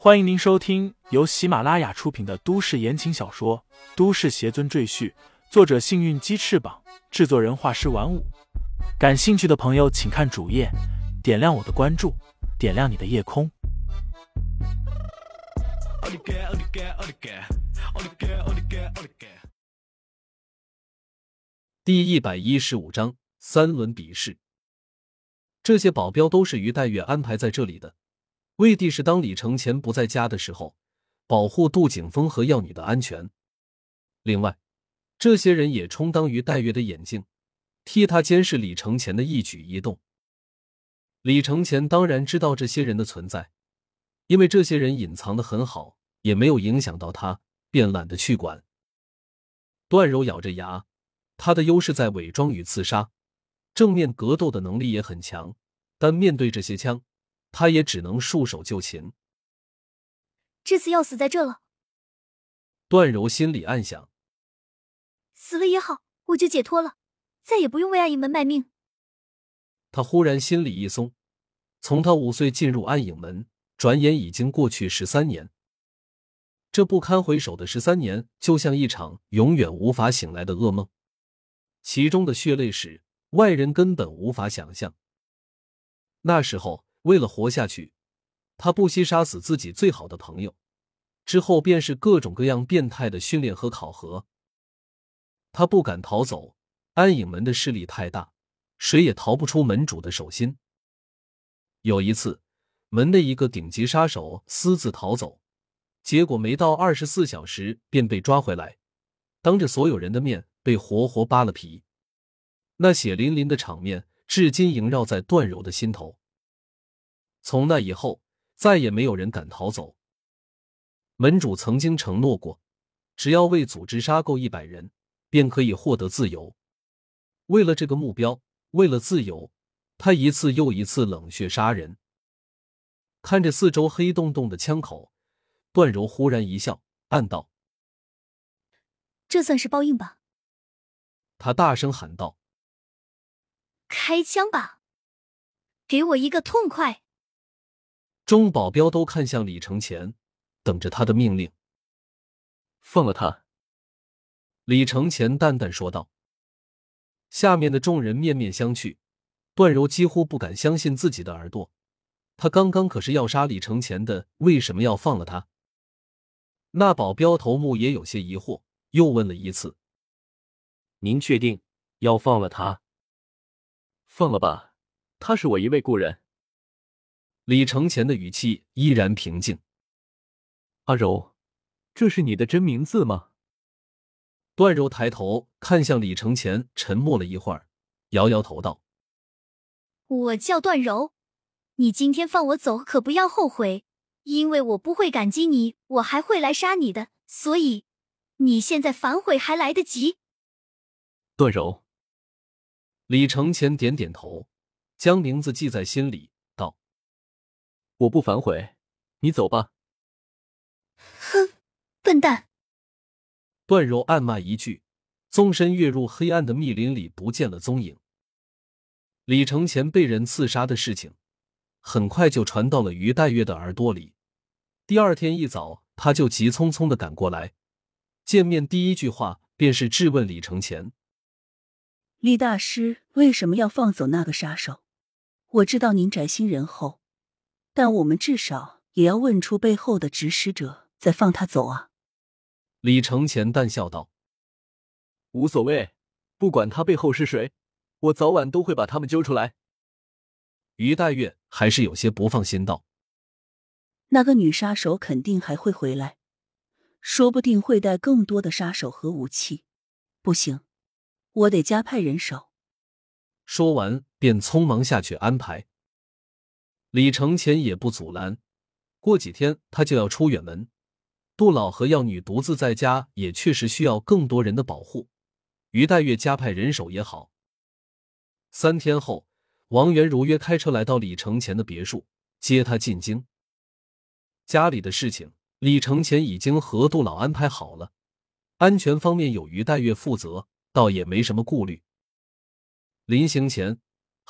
欢迎您收听由喜马拉雅出品的都市言情小说《都市邪尊赘婿》，作者：幸运鸡翅膀，制作人：画师玩五。感兴趣的朋友，请看主页，点亮我的关注，点亮你的夜空。第一百一十五章三轮比试。这些保镖都是于黛月安排在这里的。为的是当李承前不在家的时候，保护杜景峰和药女的安全。另外，这些人也充当于戴月的眼睛，替他监视李承前的一举一动。李承前当然知道这些人的存在，因为这些人隐藏的很好，也没有影响到他，便懒得去管。段柔咬着牙，他的优势在伪装与刺杀，正面格斗的能力也很强，但面对这些枪。他也只能束手就擒，这次要死在这了。段柔心里暗想：死了也好，我就解脱了，再也不用为暗影门卖命。他忽然心里一松，从他五岁进入暗影门，转眼已经过去十三年。这不堪回首的十三年，就像一场永远无法醒来的噩梦，其中的血泪史，外人根本无法想象。那时候。为了活下去，他不惜杀死自己最好的朋友，之后便是各种各样变态的训练和考核。他不敢逃走，安影门的势力太大，谁也逃不出门主的手心。有一次，门内一个顶级杀手私自逃走，结果没到二十四小时便被抓回来，当着所有人的面被活活扒了皮。那血淋淋的场面，至今萦绕在段柔的心头。从那以后，再也没有人敢逃走。门主曾经承诺过，只要为组织杀够一百人，便可以获得自由。为了这个目标，为了自由，他一次又一次冷血杀人。看着四周黑洞洞的枪口，段柔忽然一笑，暗道：“这算是报应吧。”他大声喊道：“开枪吧，给我一个痛快！”众保镖都看向李承前，等着他的命令。放了他。李承前淡淡说道。下面的众人面面相觑，段柔几乎不敢相信自己的耳朵。他刚刚可是要杀李承前的，为什么要放了他？那保镖头目也有些疑惑，又问了一次：“您确定要放了他？放了吧，他是我一位故人。”李承前的语气依然平静。阿柔，这是你的真名字吗？段柔抬头看向李承前，沉默了一会儿，摇摇头道：“我叫段柔，你今天放我走，可不要后悔，因为我不会感激你，我还会来杀你的。所以，你现在反悔还来得及。”段柔。李承前点点头，将名字记在心里。我不反悔，你走吧。哼，笨蛋！段柔暗骂一句，纵身跃入黑暗的密林里，不见了踪影。李承前被人刺杀的事情，很快就传到了于黛月的耳朵里。第二天一早，他就急匆匆的赶过来，见面第一句话便是质问李承前：“李大师为什么要放走那个杀手？我知道您宅心仁厚。”但我们至少也要问出背后的指使者，再放他走啊！李承前淡笑道：“无所谓，不管他背后是谁，我早晚都会把他们揪出来。”于黛月还是有些不放心道：“那个女杀手肯定还会回来，说不定会带更多的杀手和武器。不行，我得加派人手。”说完便匆忙下去安排。李承前也不阻拦，过几天他就要出远门，杜老和药女独自在家也确实需要更多人的保护。于黛月加派人手也好。三天后，王源如约开车来到李承前的别墅，接他进京。家里的事情，李承前已经和杜老安排好了，安全方面有于黛月负责，倒也没什么顾虑。临行前。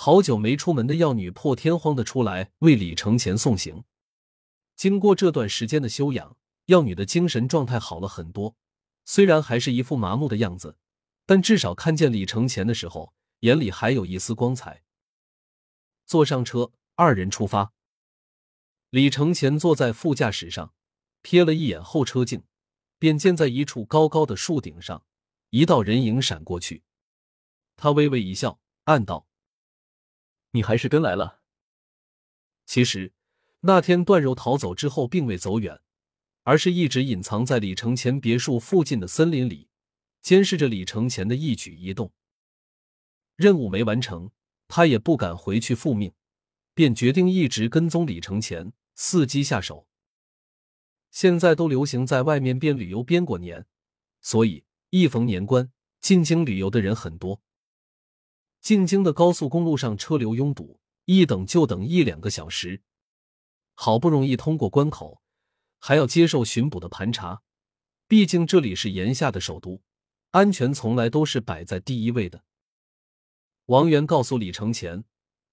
好久没出门的药女破天荒的出来为李承前送行，经过这段时间的休养，药女的精神状态好了很多。虽然还是一副麻木的样子，但至少看见李承前的时候，眼里还有一丝光彩。坐上车，二人出发。李承前坐在副驾驶上，瞥了一眼后车镜，便见在一处高高的树顶上，一道人影闪过去。他微微一笑，暗道：“你还是跟来了。”其实。那天段柔逃走之后，并未走远，而是一直隐藏在李承前别墅附近的森林里，监视着李承前的一举一动。任务没完成，他也不敢回去复命，便决定一直跟踪李承前，伺机下手。现在都流行在外面边旅游边过年，所以一逢年关，进京旅游的人很多。进京的高速公路上车流拥堵，一等就等一两个小时。好不容易通过关口，还要接受巡捕的盘查。毕竟这里是炎夏的首都，安全从来都是摆在第一位的。王源告诉李承前，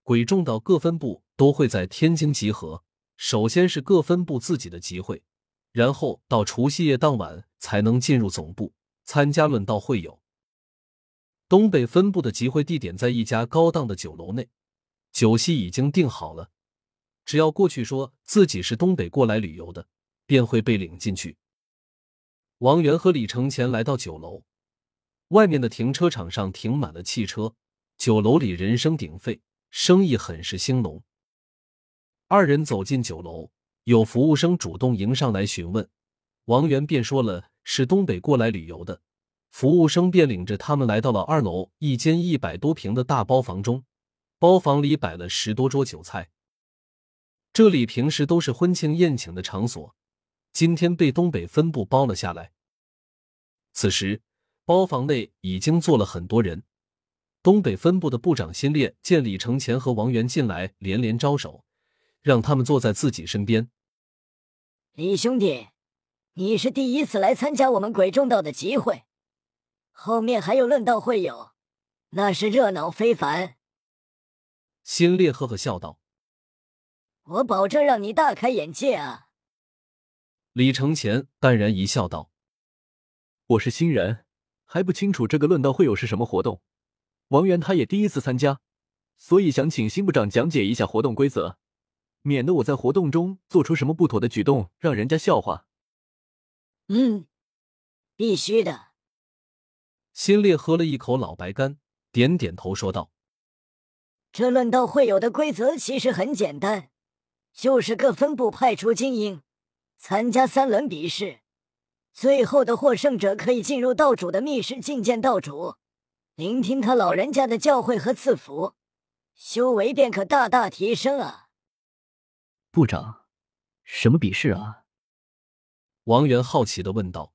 鬼众到各分部都会在天津集合，首先是各分部自己的集会，然后到除夕夜当晚才能进入总部参加论道会友。东北分部的集会地点在一家高档的酒楼内，酒席已经订好了。只要过去说自己是东北过来旅游的，便会被领进去。王源和李承前来到酒楼，外面的停车场上停满了汽车，酒楼里人声鼎沸，生意很是兴隆。二人走进酒楼，有服务生主动迎上来询问，王源便说了是东北过来旅游的，服务生便领着他们来到了二楼一间一百多平的大包房中，包房里摆了十多桌酒菜。这里平时都是婚庆宴请的场所，今天被东北分部包了下来。此时，包房内已经坐了很多人。东北分部的部长辛烈见李承前和王源进来，连连招手，让他们坐在自己身边。李兄弟，你是第一次来参加我们鬼众道的集会，后面还有论道会友，那是热闹非凡。新烈呵呵笑道。我保证让你大开眼界啊！李承前淡然一笑，道：“我是新人，还不清楚这个论道会有是什么活动。王源他也第一次参加，所以想请新部长讲解一下活动规则，免得我在活动中做出什么不妥的举动，让人家笑话。”嗯，必须的。辛烈喝了一口老白干，点点头说道：“这论道会有的规则其实很简单。”就是各分部派出精英参加三轮比试，最后的获胜者可以进入道主的密室觐见道主，聆听他老人家的教诲和赐福，修为便可大大提升啊！部长，什么比试啊？王源好奇的问道。